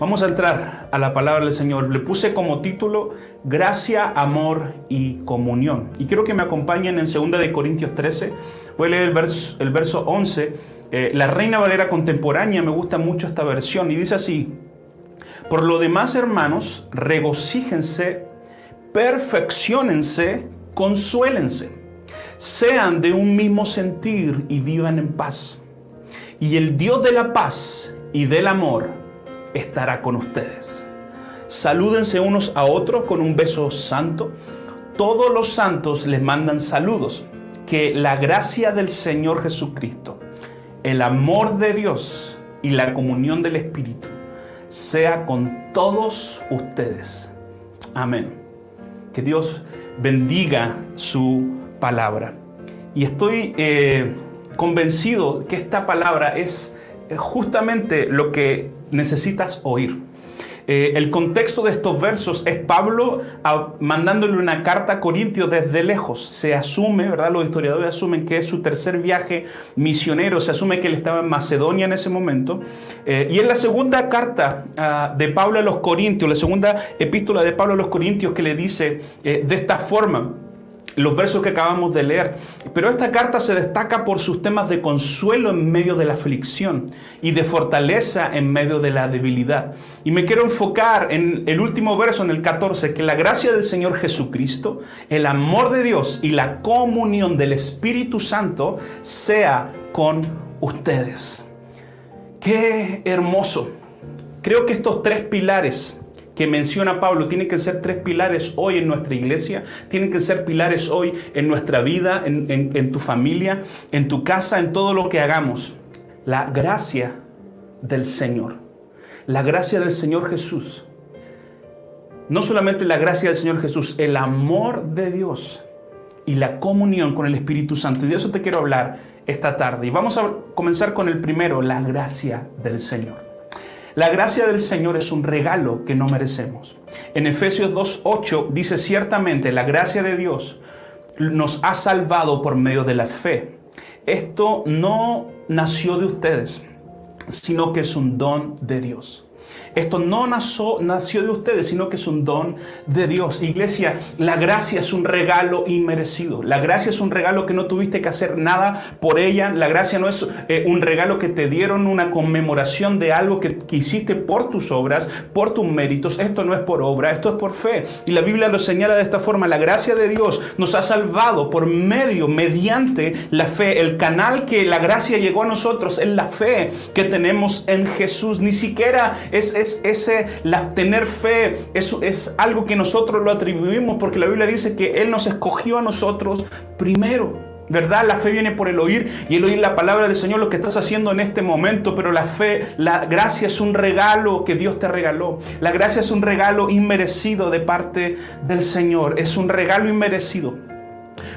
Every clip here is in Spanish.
Vamos a entrar a la palabra del Señor. Le puse como título Gracia, Amor y Comunión. Y quiero que me acompañen en 2 de Corintios 13. Voy a leer el verso, el verso 11. Eh, la Reina Valera contemporánea, me gusta mucho esta versión. Y dice así, por lo demás, hermanos, regocíjense, perfeccionense, consuélense, sean de un mismo sentir y vivan en paz. Y el Dios de la paz y del amor estará con ustedes. Salúdense unos a otros con un beso santo. Todos los santos les mandan saludos. Que la gracia del Señor Jesucristo, el amor de Dios y la comunión del Espíritu sea con todos ustedes. Amén. Que Dios bendiga su palabra. Y estoy eh, convencido que esta palabra es justamente lo que necesitas oír. Eh, el contexto de estos versos es Pablo a, mandándole una carta a Corintios desde lejos. Se asume, ¿verdad? Los historiadores asumen que es su tercer viaje misionero. Se asume que él estaba en Macedonia en ese momento. Eh, y es la segunda carta uh, de Pablo a los Corintios, la segunda epístola de Pablo a los Corintios que le dice eh, de esta forma los versos que acabamos de leer. Pero esta carta se destaca por sus temas de consuelo en medio de la aflicción y de fortaleza en medio de la debilidad. Y me quiero enfocar en el último verso, en el 14, que la gracia del Señor Jesucristo, el amor de Dios y la comunión del Espíritu Santo sea con ustedes. Qué hermoso. Creo que estos tres pilares que menciona Pablo tienen que ser tres pilares hoy en nuestra iglesia, tienen que ser pilares hoy en nuestra vida, en, tu familia, en tu casa, en todo lo que hagamos. La gracia del Señor, la gracia del Señor Jesús. No solamente la gracia del Señor Jesús, el amor de Dios y la comunión con el Espíritu Santo. Y de eso te quiero hablar esta tarde. Y vamos a comenzar con el primero, la gracia del Señor. La gracia del Señor es un regalo que no merecemos. En Efesios 2.8 dice ciertamente, la gracia de Dios nos ha salvado por medio de la fe. Esto no nació de ustedes, sino que es un don de Dios. Esto no nació, nació de ustedes, sino que es un don de Dios. Iglesia, la gracia es un regalo inmerecido. La gracia es un regalo que no tuviste que hacer nada por ella. La gracia no es eh, un regalo que te dieron una conmemoración de algo que, hiciste por tus obras, por tus méritos. Esto no es por obra, esto es por fe. Y la Biblia lo señala de esta forma. La gracia de Dios nos ha salvado por medio, mediante la fe. El canal que la gracia llegó a nosotros es la fe que tenemos en Jesús. Ni siquiera es ese, la, tener fe, eso es algo que nosotros lo atribuimos porque la Biblia dice que Él nos escogió a nosotros primero. ¿Verdad? La fe viene por el oír y el oír la palabra del Señor, lo que estás haciendo en este momento, pero la fe, la gracia es un regalo que Dios te regaló. La gracia es un regalo inmerecido de parte del Señor, es un regalo inmerecido.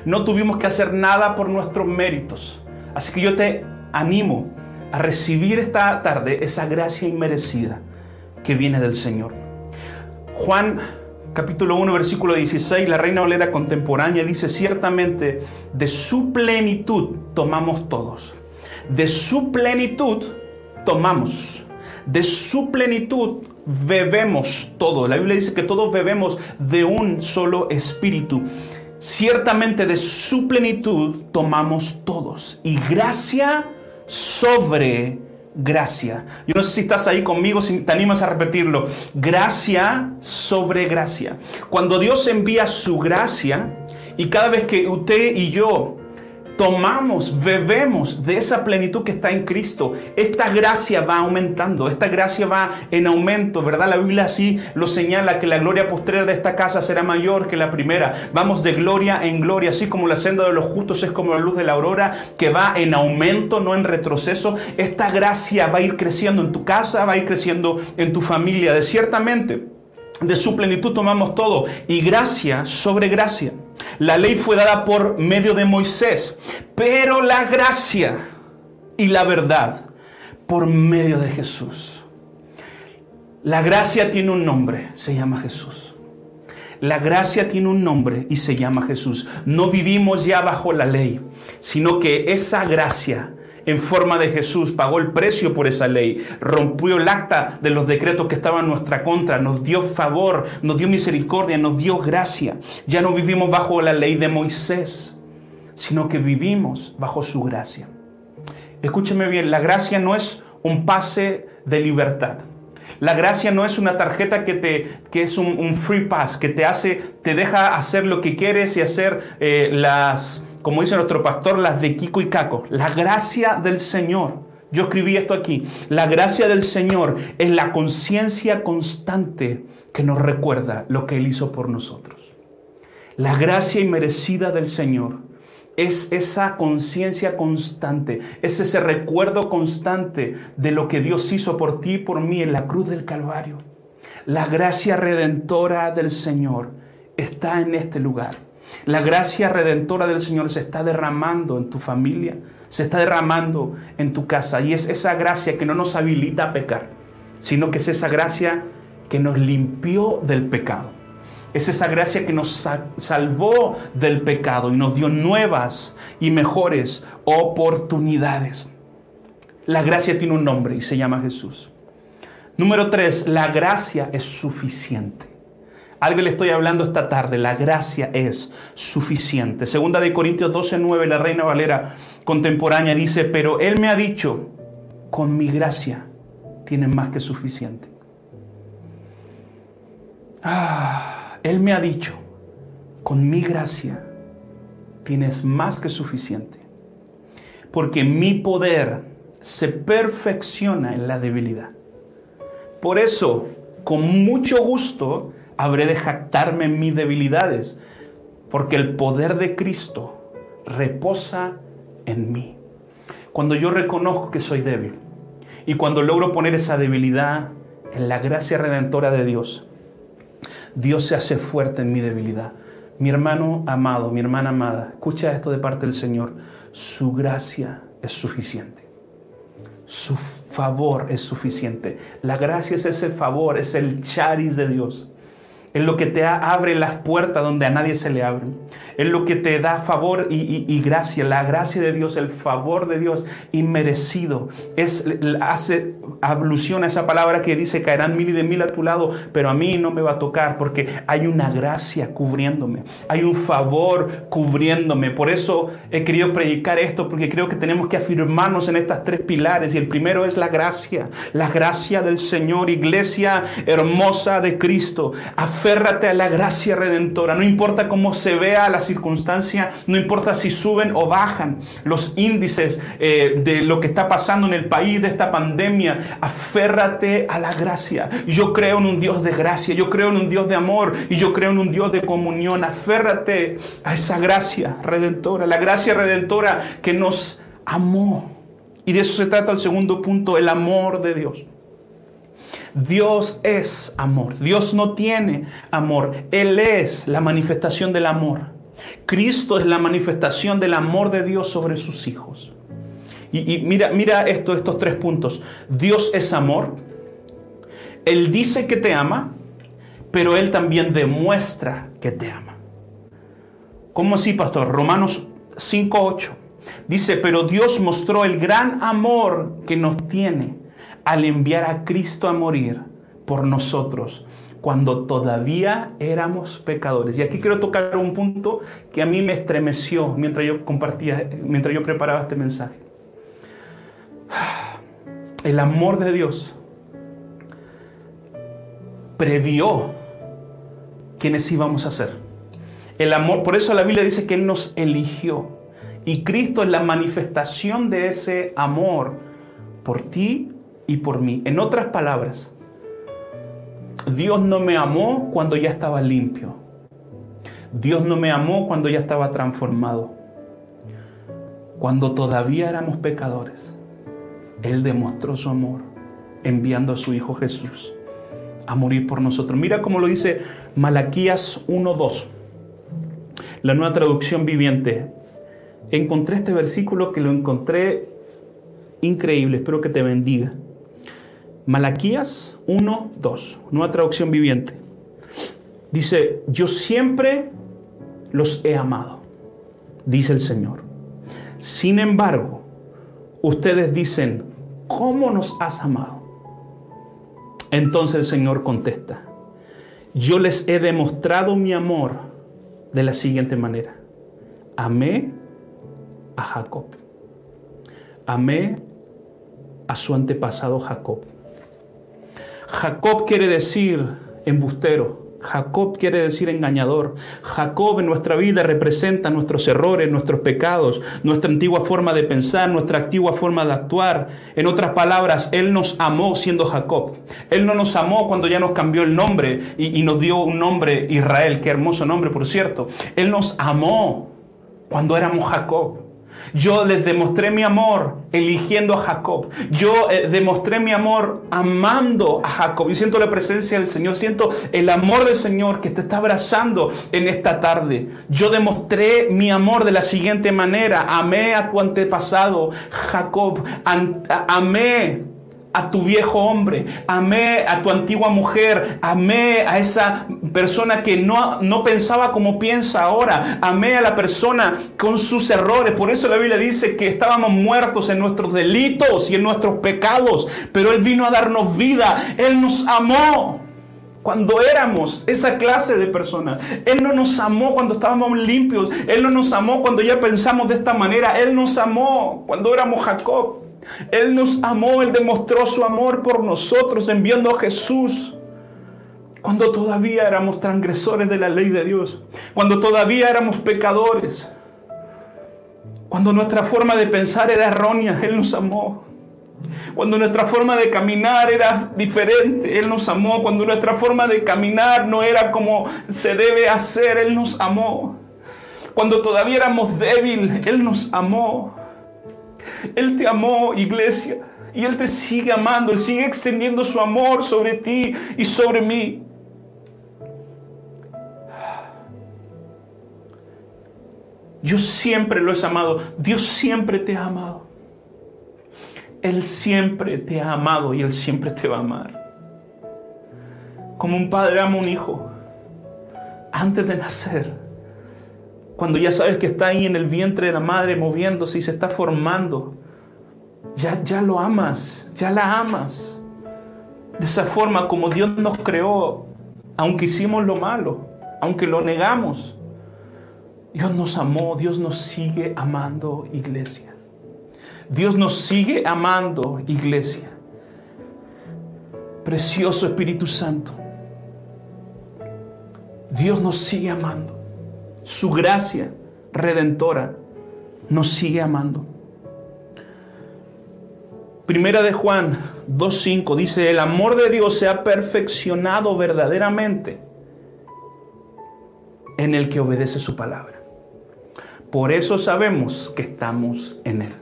No tuvimos que hacer nada por nuestros méritos. Así que yo te animo a recibir esta tarde esa gracia inmerecida que viene del Señor. Juan capítulo 1 versículo 16, la Reina Valera contemporánea dice, ciertamente de su plenitud tomamos todos. De su plenitud tomamos. De su plenitud bebemos todo. La Biblia dice que todos bebemos de un solo espíritu. Ciertamente de su plenitud tomamos todos. Y gracia sobre gracia. Yo no sé si estás ahí conmigo, si te animas a repetirlo. Gracia sobre gracia. Cuando Dios envía su gracia y cada vez que usted y yo tomamos, bebemos de esa plenitud que está en Cristo, esta gracia va aumentando, esta gracia va en aumento, ¿verdad? La Biblia así lo señala, que la gloria postrera de esta casa será mayor que la primera. Vamos de gloria en gloria, así como la senda de los justos es como la luz de la aurora, que va en aumento, no en retroceso. Esta gracia va a ir creciendo en tu casa, va a ir creciendo en tu familia. De ciertamente, de su plenitud tomamos todo y gracia sobre gracia. La ley fue dada por medio de Moisés, pero la gracia y la verdad por medio de Jesús. La gracia tiene un nombre, se llama Jesús. La gracia tiene un nombre y se llama Jesús. No vivimos ya bajo la ley, sino que esa gracia en forma de Jesús pagó el precio por esa ley, rompió el acta de los decretos que estaban en nuestra contra, nos dio favor, nos dio misericordia, nos dio gracia. Ya no vivimos bajo la ley de Moisés, sino que vivimos bajo su gracia. Escúcheme bien, la gracia no es un pase de libertad. La gracia no es una tarjeta que, te, que es un, free pass, que te hace, te deja hacer lo que quieres y hacer eh, las, como dice nuestro pastor, las de Kiko y Caco. La gracia del Señor. Yo escribí esto aquí. La gracia del Señor es la conciencia constante que nos recuerda lo que Él hizo por nosotros. La gracia inmerecida del Señor es esa conciencia constante, es ese recuerdo constante de lo que Dios hizo por ti y por mí en la cruz del Calvario. La gracia redentora del Señor está en este lugar. La gracia redentora del Señor se está derramando en tu familia, se está derramando en tu casa. Y es esa gracia que no nos habilita a pecar, sino que es esa gracia que nos limpió del pecado. Es esa gracia que nos salvó del pecado y nos dio nuevas y mejores oportunidades. La gracia tiene un nombre y se llama Jesús. Número tres, la gracia es suficiente. Algo le estoy hablando esta tarde, la gracia es suficiente. Segunda de Corintios 12, 9, la Reina Valera contemporánea dice, pero Él me ha dicho, con mi gracia tienes más que suficiente. Ah. Él me ha dicho, con mi gracia tienes más que suficiente, porque mi poder se perfecciona en la debilidad. Por eso, con mucho gusto, habré de jactarme en mis debilidades, porque el poder de Cristo reposa en mí. Cuando yo reconozco que soy débil y cuando logro poner esa debilidad en la gracia redentora de Dios, Dios se hace fuerte en mi debilidad. Mi hermano amado, mi hermana amada, escucha esto de parte del Señor. Su gracia es suficiente. Su favor es suficiente. La gracia es ese favor, es el charis de Dios. Es lo que te abre las puertas donde a nadie se le abren. Es lo que te da favor y, gracia. La gracia de Dios, el favor de Dios inmerecido. Es, hace alusión a esa palabra que dice, caerán mil y de mil a tu lado, pero a mí no me va a tocar porque hay una gracia cubriéndome. Hay un favor cubriéndome. Por eso he querido predicar esto, porque creo que tenemos que afirmarnos en estas tres pilares. Y el primero es la gracia. La gracia del Señor, iglesia hermosa de Cristo aférrate a la gracia redentora. No importa cómo se vea la circunstancia, no importa si suben o bajan los índices eh, de lo que está pasando en el país, de esta pandemia. Aférrate a la gracia. Yo creo en un Dios de gracia, yo creo en un Dios de amor y yo creo en un Dios de comunión. Aférrate a esa gracia redentora, la gracia redentora que nos amó. Y de eso se trata el segundo punto, el amor de Dios. Dios es amor. Dios no tiene amor. Él es la manifestación del amor. Cristo es la manifestación del amor de Dios sobre sus hijos. Y, mira, mira esto, estos tres puntos. Dios es amor. Él dice que te ama, pero Él también demuestra que te ama. ¿Cómo así, pastor? Romanos 5.8. Dice, pero Dios mostró el gran amor que nos tiene al enviar a Cristo a morir por nosotros cuando todavía éramos pecadores. Y aquí quiero tocar un punto que a mí me estremeció mientras yo compartía, mientras yo preparaba este mensaje. El amor de Dios previó quienes íbamos a ser. El amor, por eso la Biblia dice que Él nos eligió. Y Cristo es la manifestación de ese amor por ti y por mí. En otras palabras, Dios no me amó cuando ya estaba limpio. Dios no me amó cuando ya estaba transformado. Cuando todavía éramos pecadores, Él demostró su amor enviando a su Hijo Jesús a morir por nosotros. Mira cómo lo dice Malaquías 1.2, la nueva traducción viviente. Encontré este versículo que lo encontré increíble, espero que te bendiga. Malaquías 1.2, nueva traducción viviente. Dice, yo siempre los he amado, dice el Señor. Sin embargo, ustedes dicen, ¿cómo nos has amado? Entonces el Señor contesta, yo les he demostrado mi amor de la siguiente manera. Amé a Jacob. Amé a su antepasado Jacob. Jacob quiere decir embustero. Jacob quiere decir engañador. Jacob en nuestra vida representa nuestros errores, nuestros pecados, nuestra antigua forma de pensar, nuestra antigua forma de actuar. En otras palabras, Él nos amó siendo Jacob. Él no nos amó cuando ya nos cambió el nombre y, nos dio un nombre Israel. Qué hermoso nombre, por cierto. Él nos amó cuando éramos Jacob. Yo les demostré mi amor eligiendo a Jacob. Yo eh, demostré mi amor amando a Jacob. Y siento la presencia del Señor. Siento el amor del Señor que te está abrazando en esta tarde. Yo demostré mi amor de la siguiente manera. Amé a tu antepasado, Jacob. amé a tu viejo hombre, amé a tu antigua mujer, amé a esa persona que no, no pensaba como piensa ahora, amé a la persona con sus errores. Por eso la Biblia dice que estábamos muertos en nuestros delitos y en nuestros pecados, pero Él vino a darnos vida, Él nos amó cuando éramos esa clase de personas. Él no nos amó cuando estábamos limpios. Él no nos amó cuando ya pensamos de esta manera. Él nos amó cuando éramos Jacob. Él nos amó, Él demostró su amor por nosotros enviando a Jesús. Cuando todavía éramos transgresores de la ley de Dios. Cuando todavía éramos pecadores. Cuando nuestra forma de pensar era errónea, Él nos amó. Cuando nuestra forma de caminar era diferente, Él nos amó. Cuando nuestra forma de caminar no era como se debe hacer, Él nos amó. Cuando todavía éramos débiles, Él nos amó. Él te amó, iglesia, y Él te sigue amando, Él sigue extendiendo su amor sobre ti y sobre mí. Yo siempre lo he amado, Dios siempre te ha amado. Él siempre te ha amado y Él siempre te va a amar. Como un padre ama a un hijo antes de nacer cuando ya sabes que está ahí en el vientre de la madre moviéndose y se está formando, ya, ya lo amas, ya la amas. De esa forma como Dios nos creó, aunque hicimos lo malo, aunque lo negamos, Dios nos amó, Dios nos sigue amando, iglesia. Dios nos sigue amando, iglesia. Precioso Espíritu Santo. Dios nos sigue amando su gracia redentora nos sigue amando. Primera de Juan 2.5 dice, el amor de Dios se ha perfeccionado verdaderamente en el que obedece su palabra. Por eso sabemos que estamos en Él.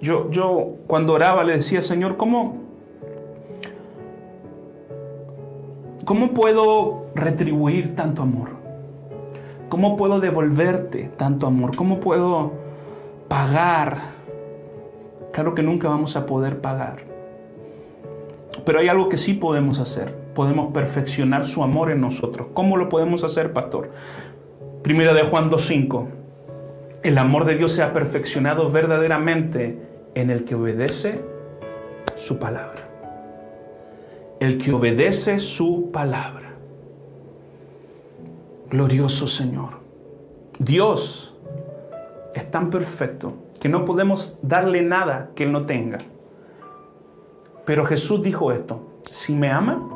Yo, yo cuando oraba le decía, Señor, ¿cómo, ¿cómo puedo retribuir tanto amor? ¿Cómo puedo devolverte tanto amor? ¿Cómo puedo pagar? Claro que nunca vamos a poder pagar. Pero hay algo que sí podemos hacer. Podemos perfeccionar su amor en nosotros. ¿Cómo lo podemos hacer, pastor? Primera de Juan 2.5. El amor de Dios se ha perfeccionado verdaderamente en el que obedece su palabra. El que obedece su palabra. Glorioso Señor. Dios es tan perfecto que no podemos darle nada que Él no tenga. Pero Jesús dijo esto, si me aman,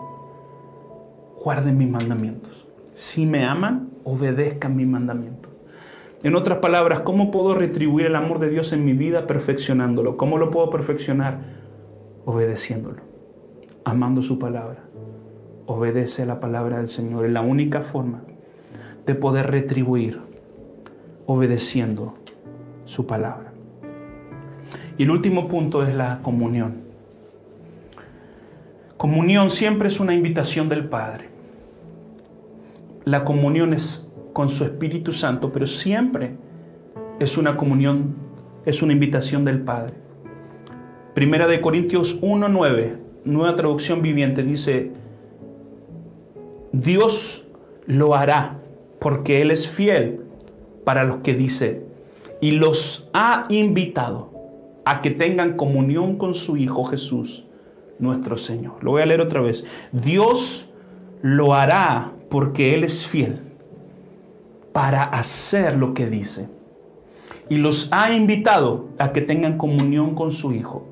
guarden mis mandamientos. Si me aman, obedezcan mis mandamientos. En otras palabras, ¿cómo puedo retribuir el amor de Dios en mi vida perfeccionándolo? ¿Cómo lo puedo perfeccionar? Obedeciéndolo, amando su palabra. Obedece la palabra del Señor. Es la única forma de poder retribuir obedeciendo su palabra. Y el último punto es la comunión. Comunión siempre es una invitación del Padre. La comunión es con su Espíritu Santo, pero siempre es una comunión, es una invitación del Padre. Primera de Corintios 1.9, nueva traducción viviente, dice, Dios lo hará porque Él es fiel para los que dice, y los ha invitado a que tengan comunión con su Hijo Jesús nuestro Señor. Lo voy a leer otra vez. Dios lo hará porque Él es fiel para hacer lo que dice. Y los ha invitado a que tengan comunión con su Hijo.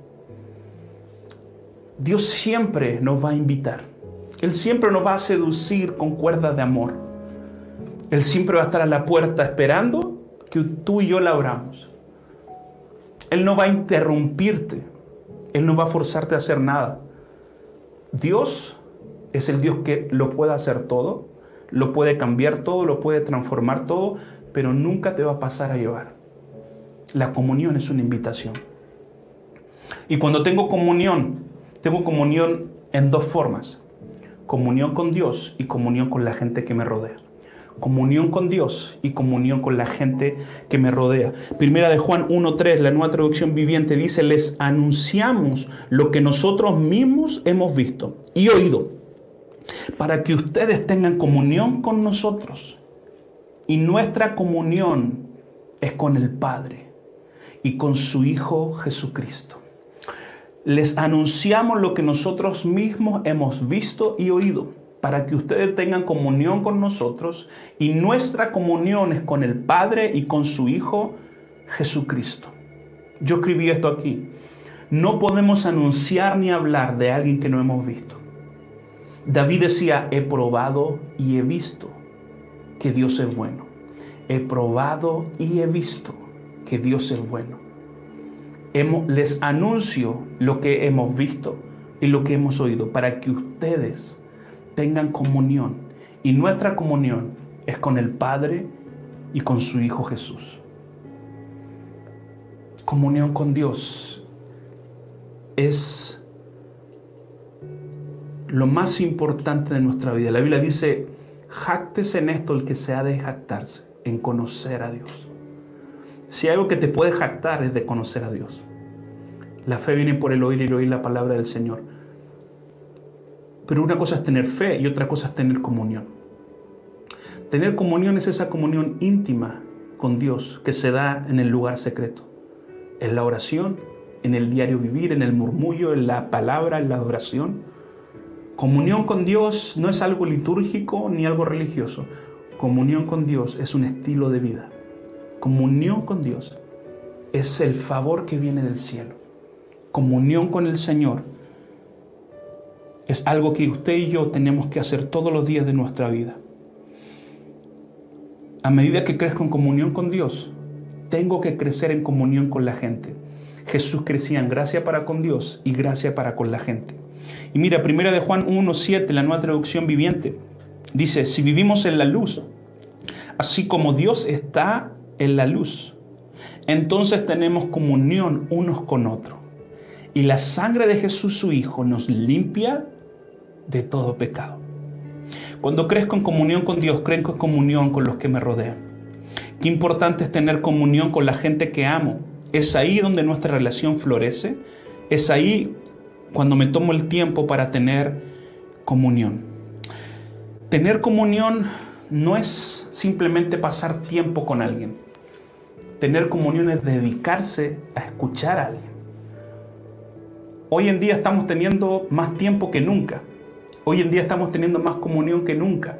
Dios siempre nos va a invitar. Él siempre nos va a seducir con cuerdas de amor. Él siempre va a estar a la puerta esperando que tú y yo la abramos. Él no va a interrumpirte. Él no va a forzarte a hacer nada. Dios es el Dios que lo puede hacer todo, lo puede cambiar todo, lo puede transformar todo, pero nunca te va a pasar a llevar. La comunión es una invitación. Y cuando tengo comunión, tengo comunión en dos formas. Comunión con Dios y comunión con la gente que me rodea comunión con Dios y comunión con la gente que me rodea. Primera de Juan 1.3, la nueva traducción viviente dice, les anunciamos lo que nosotros mismos hemos visto y oído, para que ustedes tengan comunión con nosotros. Y nuestra comunión es con el Padre y con su Hijo Jesucristo. Les anunciamos lo que nosotros mismos hemos visto y oído para que ustedes tengan comunión con nosotros y nuestra comunión es con el Padre y con su Hijo Jesucristo. Yo escribí esto aquí. No podemos anunciar ni hablar de alguien que no hemos visto. David decía, he probado y he visto que Dios es bueno. He probado y he visto que Dios es bueno. les anuncio lo que hemos visto y lo que hemos oído para que ustedes tengan comunión. Y nuestra comunión es con el Padre y con su Hijo Jesús. Comunión con Dios es lo más importante de nuestra vida. La Biblia dice, jactese en esto el que se ha de jactarse, en conocer a Dios. Si hay algo que te puede jactar es de conocer a Dios. La fe viene por el oír y el oír la palabra del Señor. Pero una cosa es tener fe y otra cosa es tener comunión. Tener comunión es esa comunión íntima con Dios que se da en el lugar secreto, en la oración, en el diario vivir, en el murmullo, en la palabra, en la adoración. Comunión con Dios no es algo litúrgico ni algo religioso. Comunión con Dios es un estilo de vida. Comunión con Dios es el favor que viene del cielo. Comunión con el Señor es algo que usted y yo tenemos que hacer todos los días de nuestra vida. A medida que crezco en comunión con Dios, tengo que crecer en comunión con la gente. Jesús crecía en gracia para con Dios y gracia para con la gente. Y mira, primera de Juan 1.7, la nueva traducción viviente, dice, si vivimos en la luz, así como Dios está en la luz, entonces tenemos comunión unos con otros. Y la sangre de Jesús su Hijo nos limpia de todo pecado. Cuando crezco en comunión con Dios, crezco en comunión con los que me rodean. Qué importante es tener comunión con la gente que amo. Es ahí donde nuestra relación florece. Es ahí cuando me tomo el tiempo para tener comunión. Tener comunión no es simplemente pasar tiempo con alguien. Tener comunión es dedicarse a escuchar a alguien. Hoy en día estamos teniendo más tiempo que nunca. Hoy en día estamos teniendo más comunión que nunca.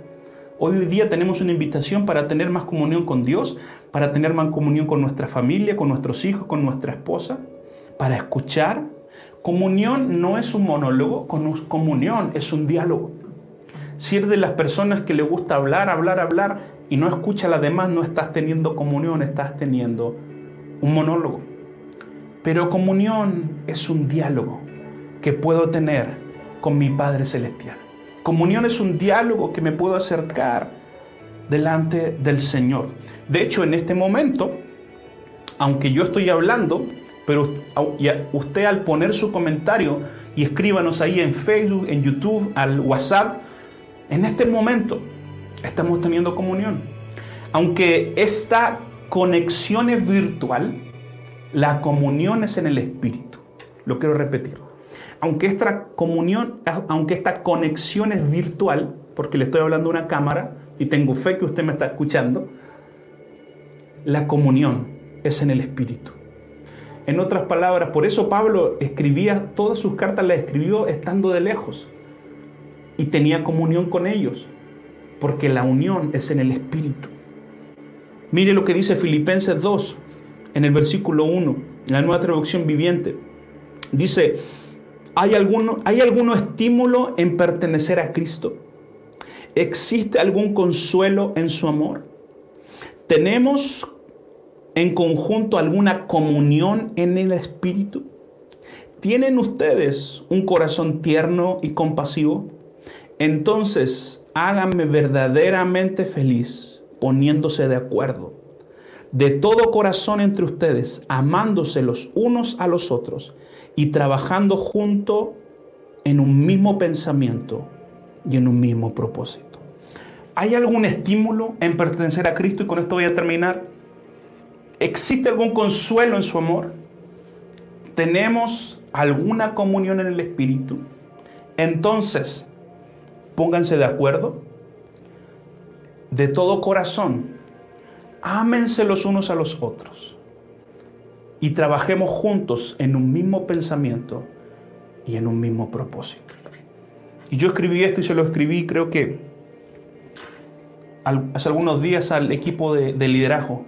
Hoy día tenemos una invitación para tener más comunión con Dios, para tener más comunión con nuestra familia, con nuestros hijos, con nuestra esposa, para escuchar. Comunión no es un monólogo, comunión es un diálogo. Si eres de las personas que le gusta hablar, hablar, hablar y no escucha a las demás, no estás teniendo comunión, estás teniendo un monólogo. Pero comunión es un diálogo que puedo tener con mi Padre Celestial. Comunión es un diálogo que me puedo acercar delante del Señor. De hecho, en este momento, aunque yo estoy hablando, Pero usted al poner su comentario y escríbanos ahí en Facebook, en YouTube, al WhatsApp, en este momento estamos teniendo comunión. Aunque esta conexión es virtual, la comunión es en el Espíritu. Lo quiero repetir. Aunque esta comunión, aunque esta conexión es virtual, porque le estoy hablando a una cámara y tengo fe que usted me está escuchando, la comunión es en el Espíritu. En otras palabras, por eso Pablo escribía, todas sus cartas las escribió estando de lejos y tenía comunión con ellos, porque la unión es en el Espíritu. Mire lo que dice Filipenses 2, en el versículo 1, en la nueva traducción viviente. Dice, ¿hay alguno, ¿hay alguno estímulo en pertenecer a Cristo? ¿Existe algún consuelo en su amor? ¿Tenemos en conjunto alguna comunión en el Espíritu? ¿Tienen ustedes un corazón tierno y compasivo? Entonces háganme verdaderamente feliz poniéndose de acuerdo de todo corazón entre ustedes, amándose los unos a los otros y trabajando junto en un mismo pensamiento y en un mismo propósito. ¿Hay algún estímulo en pertenecer a Cristo? Y con esto voy a terminar. ¿Existe algún consuelo en su amor? ¿Tenemos alguna comunión en el Espíritu? Entonces, pónganse de acuerdo. De todo corazón, ámense los unos a los otros y trabajemos juntos en un mismo pensamiento y en un mismo propósito. Y yo escribí esto y se lo escribí creo que hace algunos días al equipo de, de liderazgo.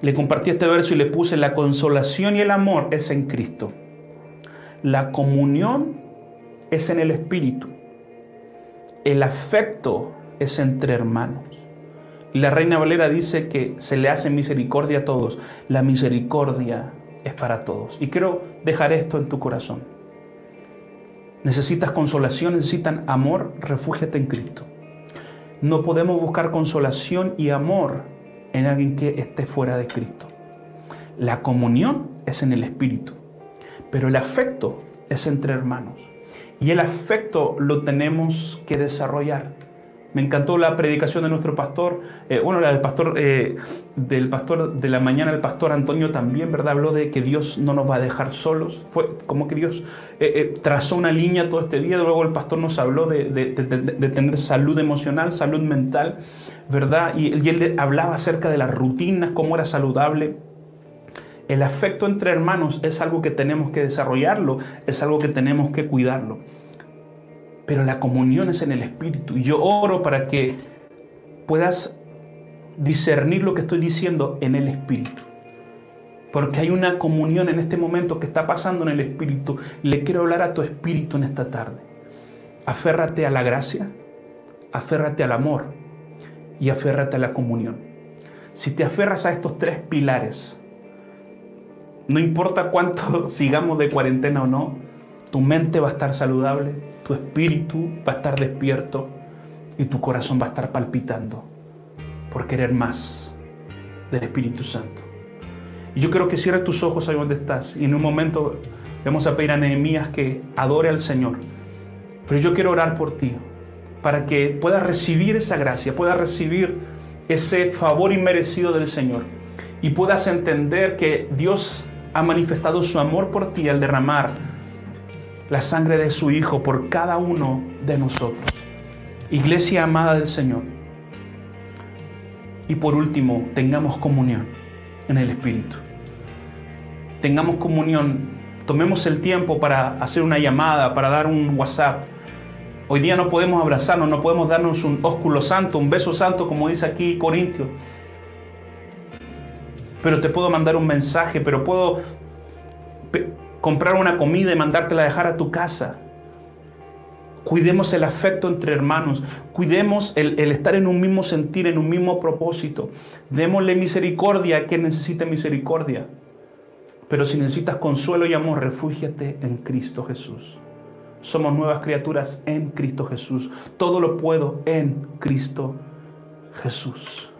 Le compartí este verso y le puse, la consolación y el amor es en Cristo. La comunión es en el Espíritu. El afecto es entre hermanos. La Reina Valera dice que se le hace misericordia a todos. La misericordia es para todos. Y quiero dejar esto en tu corazón. Necesitas consolación, necesitan amor, refúgiate en Cristo. No podemos buscar consolación y amor en alguien que esté fuera de Cristo. La comunión es en el Espíritu, pero el afecto es entre hermanos. Y el afecto lo tenemos que desarrollar. Me encantó la predicación de nuestro pastor, eh, bueno, la del pastor, eh, del pastor de la mañana, el pastor Antonio también, ¿verdad? Habló de que Dios no nos va a dejar solos. Fue como que Dios eh, trazó una línea todo este día. Luego el pastor nos habló de, tener salud emocional, salud mental, ¿verdad? Y, y él hablaba acerca de las rutinas, cómo era saludable. El afecto entre hermanos es algo que tenemos que desarrollarlo, es algo que tenemos que cuidarlo pero la comunión es en el Espíritu. Y yo oro para que puedas discernir lo que estoy diciendo en el Espíritu. Porque hay una comunión en este momento que está pasando en el Espíritu. Le quiero hablar a tu Espíritu en esta tarde. Aférrate a la gracia, aférrate al amor y aférrate a la comunión. Si te aferras a estos tres pilares, no importa cuánto sigamos de cuarentena o no, tu mente va a estar saludable, tu espíritu va a estar despierto y tu corazón va a estar palpitando por querer más del Espíritu Santo. Y yo quiero que cierres tus ojos ahí donde estás y en un momento vamos a pedir a Nehemías que adore al Señor. Pero yo quiero orar por ti para que puedas recibir esa gracia, puedas recibir ese favor inmerecido del Señor y puedas entender que Dios ha manifestado su amor por ti al derramar la sangre de su Hijo por cada uno de nosotros. Iglesia amada del Señor. Y por último, tengamos comunión en el Espíritu. Tengamos comunión, tomemos el tiempo para hacer una llamada, para dar un WhatsApp. Hoy día no podemos abrazarnos, no podemos darnos un ósculo santo, un beso santo, como dice aquí Corintio. Pero te puedo mandar un mensaje, pero puedo comprar una comida y mandártela a dejar a tu casa. Cuidemos el afecto entre hermanos. Cuidemos el, estar en un mismo sentir, en un mismo propósito. Démosle misericordia a quien necesite misericordia. Pero si necesitas consuelo y amor, refúgiate en Cristo Jesús. Somos nuevas criaturas en Cristo Jesús. Todo lo puedo en Cristo Jesús.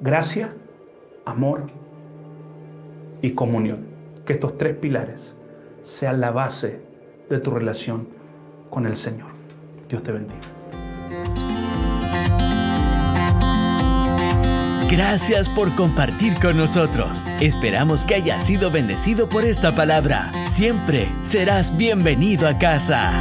Gracia, amor y comunión. Que estos tres pilares sean la base de tu relación con el Señor. Dios te bendiga. Gracias por compartir con nosotros. Esperamos que hayas sido bendecido por esta palabra. Siempre serás bienvenido a casa.